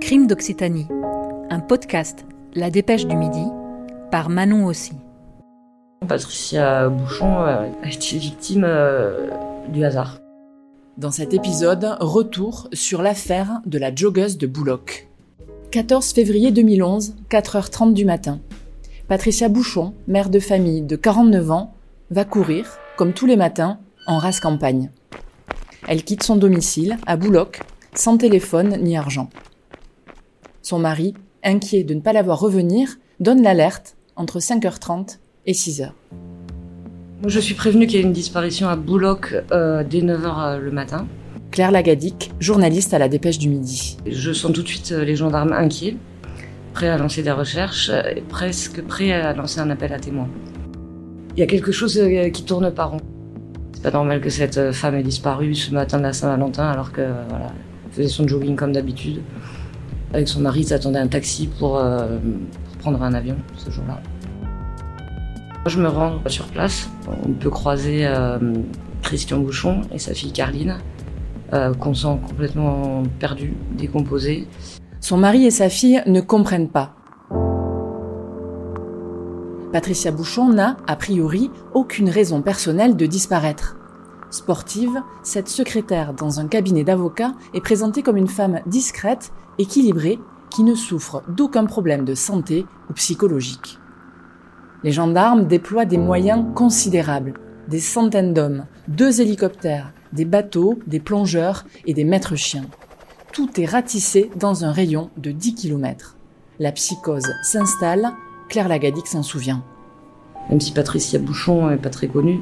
Crime d'Occitanie, un podcast La Dépêche du Midi, par Manon aussi. Patricia Bouchon a été victime euh, du hasard? Dans cet épisode, retour sur l'affaire de la joggeuse de Boulogne. 14 février 2011, 4h30 du matin. Patricia Bouchon, mère de famille de 49 ans, va courir, comme tous les matins, en race campagne. Elle quitte son domicile, à Boulogne, sans téléphone ni argent. Son mari, inquiet de ne pas la voir revenir, donne l'alerte entre 5h30 et 6h. Je suis prévenue qu'il y a une disparition à Boulogne euh, dès 9h euh, le matin. Claire Lagadic, journaliste à la Dépêche du Midi. Je sens tout de suite euh, les gendarmes inquiets, prêts à lancer des recherches, et presque prêts à lancer un appel à témoins. Il y a quelque chose qui tourne pas rond. C'est pas normal que cette femme ait disparu ce matin de la Saint-Valentin alors que voilà, faisait son jogging comme d'habitude. Avec son mari, ils attendaient un taxi pour, euh, pour prendre un avion ce jour-là. Je me rends sur place. On peut croiser euh, Christian Bouchon et sa fille Carline, euh, qu'on sent complètement perdu, décomposé. Son mari et sa fille ne comprennent pas. Patricia Bouchon n'a, a priori, aucune raison personnelle de disparaître. Sportive, cette secrétaire dans un cabinet d'avocats est présentée comme une femme discrète, équilibrée, qui ne souffre d'aucun problème de santé ou psychologique. Les gendarmes déploient des moyens considérables, des centaines d'hommes, deux hélicoptères, des bateaux, des plongeurs et des maîtres chiens. Tout est ratissé dans un rayon de 10 km. La psychose s'installe, Claire Lagadic s'en souvient. Même si Patricia Bouchon n'est pas très connue,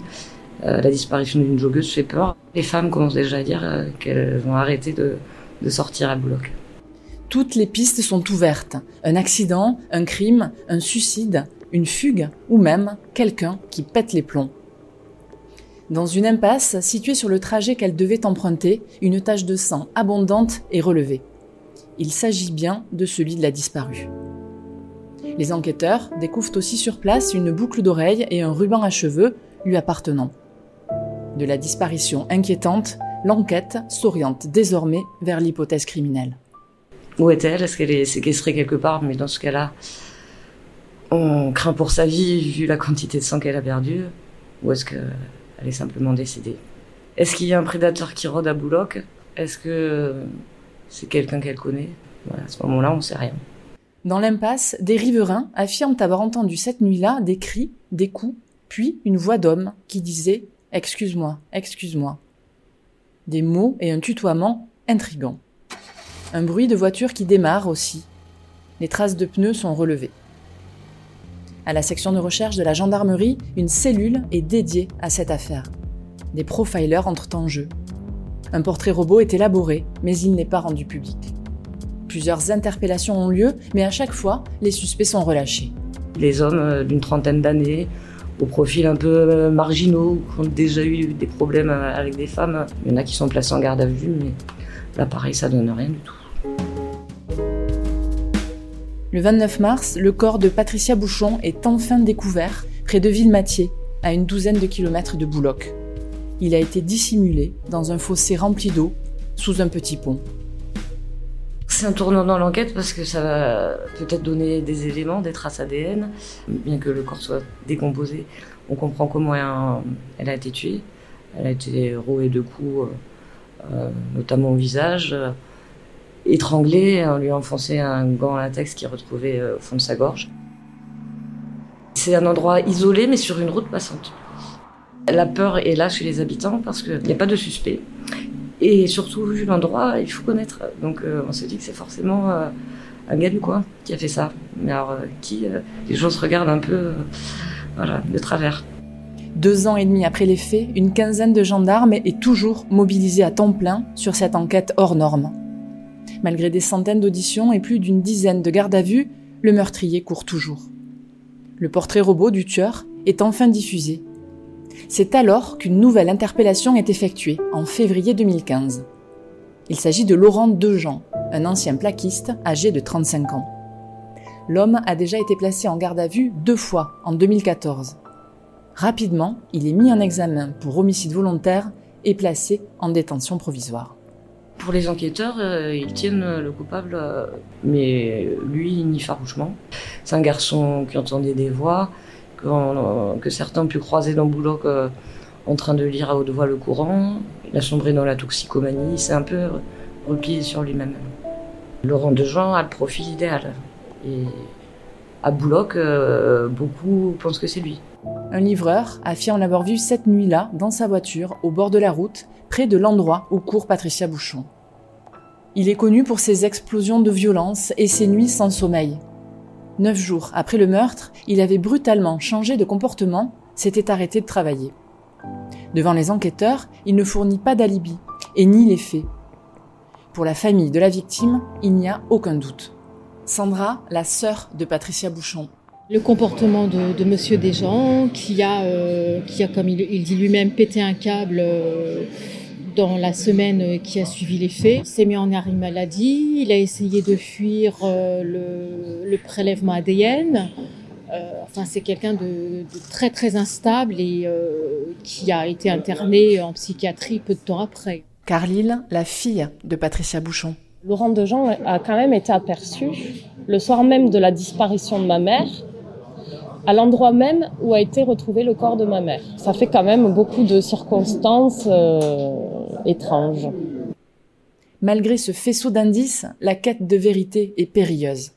euh, la disparition d'une joggeuse fait peur. Les femmes commencent déjà à dire euh, qu'elles vont arrêter de, de sortir à Boulogne. Toutes les pistes sont ouvertes. Un accident, un crime, un suicide, une fugue ou même quelqu'un qui pète les plombs. Dans une impasse située sur le trajet qu'elle devait emprunter, une tache de sang abondante est relevée. Il s'agit bien de celui de la disparue. Les enquêteurs découvrent aussi sur place une boucle d'oreille et un ruban à cheveux lui appartenant. De la disparition inquiétante, l'enquête s'oriente désormais vers l'hypothèse criminelle. Où est-elle? Est-ce qu'elle est séquestrée quelque part? Mais dans ce cas-là, on craint pour sa vie vu la quantité de sang qu'elle a perdu. Ou est-ce qu'elle est simplement décédée? Est-ce qu'il y a un prédateur qui rôde à Boulogne? Est-ce que c'est quelqu'un qu'elle connaît? À ce moment-là, on ne sait rien. Dans l'impasse, des riverains affirment avoir entendu cette nuit-là des cris, des coups, puis une voix d'homme qui disait Excuse-moi, excuse-moi. Des mots et un tutoiement intrigants. Un bruit de voiture qui démarre aussi. Les traces de pneus sont relevées. À la section de recherche de la gendarmerie, une cellule est dédiée à cette affaire. Des profilers entrent en jeu. Un portrait robot est élaboré, mais il n'est pas rendu public. Plusieurs interpellations ont lieu, mais à chaque fois, les suspects sont relâchés. Les hommes euh, d'une trentaine d'années, au profil un peu euh, marginaux, qui ont déjà eu des problèmes euh, avec des femmes. Il y en a qui sont placés en garde à vue, mais là, pareil, ça donne rien du tout. Le 29 mars, le corps de Patricia Bouchon est enfin découvert près de Villematier, à une douzaine de kilomètres de Boulogne. Il a été dissimulé dans un fossé rempli d'eau, sous un petit pont. C'est un tournant dans l'enquête parce que ça va peut-être donner des éléments, des traces ADN. Bien que le corps soit décomposé, on comprend comment elle a été tuée. Elle a été rouée de coups, euh, notamment au visage, euh, étranglée, on lui a enfoncé un gant latex qui est retrouvé euh, au fond de sa gorge. C'est un endroit isolé mais sur une route passante. La peur est là chez les habitants parce qu'il n'y a pas de suspect. Et surtout, vu l'endroit, il faut connaître. Donc euh, on se dit que c'est forcément euh, un gars du coin qui a fait ça. Mais alors, euh, qui Les gens se regardent un peu voilà, de travers. Deux ans et demi après les faits, une quinzaine de gendarmes est toujours mobilisée à temps plein sur cette enquête hors norme. Malgré des centaines d'auditions et plus d'une dizaine de gardes à vue, le meurtrier court toujours. Le portrait robot du tueur est enfin diffusé c'est alors qu'une nouvelle interpellation est effectuée, en février 2015. Il s'agit de Laurent Dejean, un ancien plaquiste âgé de 35 ans. L'homme a déjà été placé en garde à vue deux fois, en 2014. Rapidement, il est mis en examen pour homicide volontaire et placé en détention provisoire. Pour les enquêteurs, euh, ils tiennent le coupable, euh, mais lui, il nie farouchement. C'est un garçon qui entendait des voix, que, certains ont pu croiser dans Boulogne en train de lire à haute voix le courant. Il a sombré dans la toxicomanie, c'est un peu replié sur lui-même. Laurent Dejean a le profil idéal. Et à Boulogne, euh, beaucoup pensent que c'est lui. Un livreur affirme l'avoir vu cette nuit-là dans sa voiture au bord de la route, près de l'endroit où court Patricia Bouchon. Il est connu pour ses explosions de violence et ses nuits sans sommeil. Neuf jours après le meurtre, il avait brutalement changé de comportement, s'était arrêté de travailler. Devant les enquêteurs, il ne fournit pas d'alibi et nie les faits. Pour la famille de la victime, il n'y a aucun doute. Sandra, la sœur de Patricia Bouchon. Le comportement de, Monsieur Desjans, qui a, euh, qui a, comme il, dit lui-même, pété un câble euh, dans la semaine qui a suivi les faits, s'est mis en arrêt maladie, il a essayé de fuir euh, le, le, prélèvement ADN. enfin, c'est quelqu'un de, de, très très instable et qui a été interné en psychiatrie peu de temps après. Carlyle, la fille de Patricia Bouchon. Laurent Dejean a quand même été aperçu le soir même de la disparition de ma mère, à l'endroit même où a été retrouvé le corps de ma mère. Ça fait quand même beaucoup de circonstances euh, étranges. Malgré ce faisceau d'indices, la quête de vérité est périlleuse.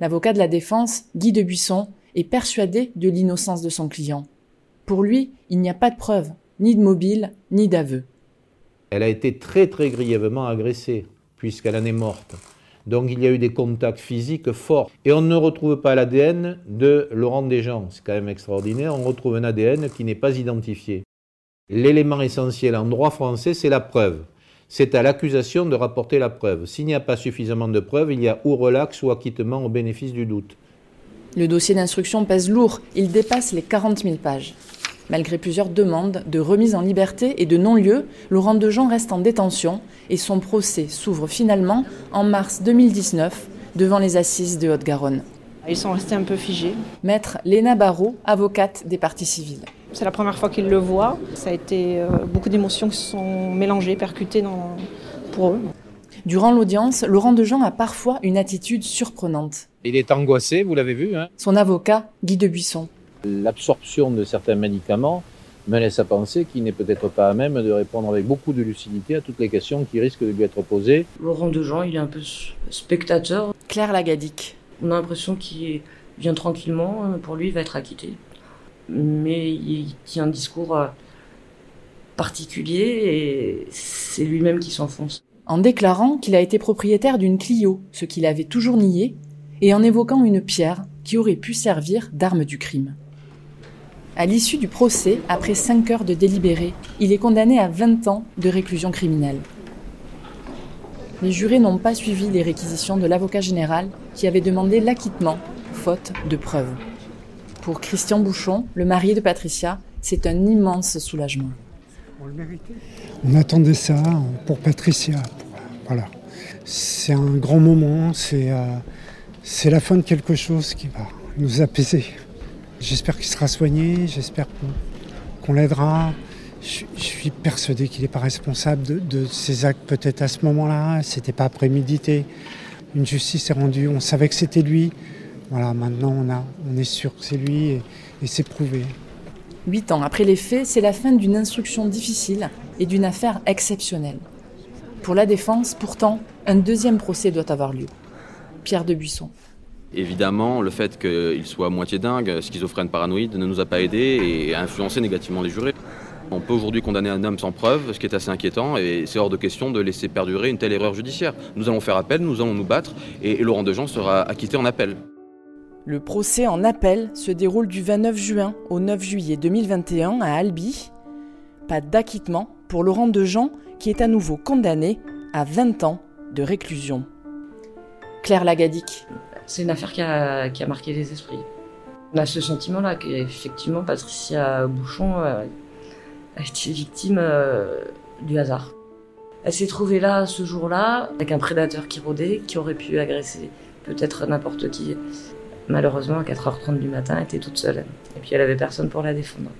L'avocat de la défense, Guy de Buisson, est persuadé de l'innocence de son client. Pour lui, il n'y a pas de preuves, ni de mobile, ni d'aveu. Elle a été très très grièvement agressée, puisqu'elle en est morte. Donc il y a eu des contacts physiques forts. Et on ne retrouve pas l'ADN de Laurent Desjans. C'est quand même extraordinaire. On retrouve un ADN qui n'est pas identifié. L'élément essentiel en droit français, c'est la preuve. C'est à l'accusation de rapporter la preuve. S'il n'y a pas suffisamment de preuves, il y a ou relax ou acquittement au bénéfice du doute. Le dossier d'instruction pèse lourd. Il dépasse les 40 000 pages. Malgré plusieurs demandes de remise en liberté et de non-lieu, Laurent Dejean reste en détention et son procès s'ouvre finalement en mars 2019 devant les assises de Haute-Garonne. Ils sont restés un peu figés. Maître Léna Barrault, avocate des parties civiles. C'est la première fois qu'ils le voient. Ça a été euh, beaucoup d'émotions qui se sont mélangées, percutées dans, pour eux. Durant l'audience, Laurent Dejean a parfois une attitude surprenante. Il est angoissé, vous l'avez vu. Hein Son avocat, Guy de Buisson. L'absorption de certains médicaments me laisse à penser qu'il n'est peut-être pas à même de répondre avec beaucoup de lucidité à toutes les questions qui risquent de lui être posées. Laurent Dejean, il est un peu spectateur. Claire Lagadic. On a l'impression qu'il vient tranquillement, euh, pour lui, il va être acquitté. Mais il tient un discours euh, particulier et c'est lui-même qui s'enfonce. En déclarant qu'il a été propriétaire d'une Clio, ce qu'il avait toujours nié, et en évoquant une pierre qui aurait pu servir d'arme du crime. À l'issue du procès, après 5 heures de délibéré, il est condamné à 20 ans de réclusion criminelle. Les jurés n'ont pas suivi les réquisitions de l'avocat général qui avait demandé l'acquittement, faute de preuves. Pour Christian Bouchon, le mari de Patricia, c'est un immense soulagement. On attendait ça pour Patricia. Voilà. C'est un grand moment, c'est euh, c'est la fin de quelque chose qui va nous apaiser. J'espère qu'il sera soigné, j'espère qu'on l'aidera. Je, suis persuadé qu'il n'est pas responsable de, de ses actes peut-être à ce moment-là. C'était pas prémédité. Une justice est rendue, on savait que c'était lui. Voilà, maintenant on, a, on est sûr que c'est lui et, et c'est prouvé. Huit ans après les faits, c'est la fin d'une instruction difficile et d'une affaire exceptionnelle. Pour la défense, pourtant, un deuxième procès doit avoir lieu. Pierre de Buisson. Évidemment, le fait qu'il soit moitié dingue, schizophrène paranoïde, ne nous a pas aidés et a influencé négativement les jurés. On peut aujourd'hui condamner un homme sans preuve, ce qui est assez inquiétant, et c'est hors de question de laisser perdurer une telle erreur judiciaire. Nous allons faire appel, nous allons nous battre, et Laurent Dejean sera acquitté en appel. Le procès en appel se déroule du 29 juin au 9 juillet 2021 à Albi. Pas d'acquittement pour Laurent Dejean, qui est à nouveau condamné à 20 ans de réclusion. Claire Lagadic. C'est une affaire qui a, marqué les esprits. On a ce sentiment-là qu'effectivement Patricia Bouchon euh, a été victime euh, du hasard. Elle s'est trouvée là ce jour-là avec un prédateur qui rôdait, qui aurait pu agresser peut-être n'importe qui. Malheureusement, à 4h30 du matin, elle était toute seule. Et puis elle avait personne pour la défendre.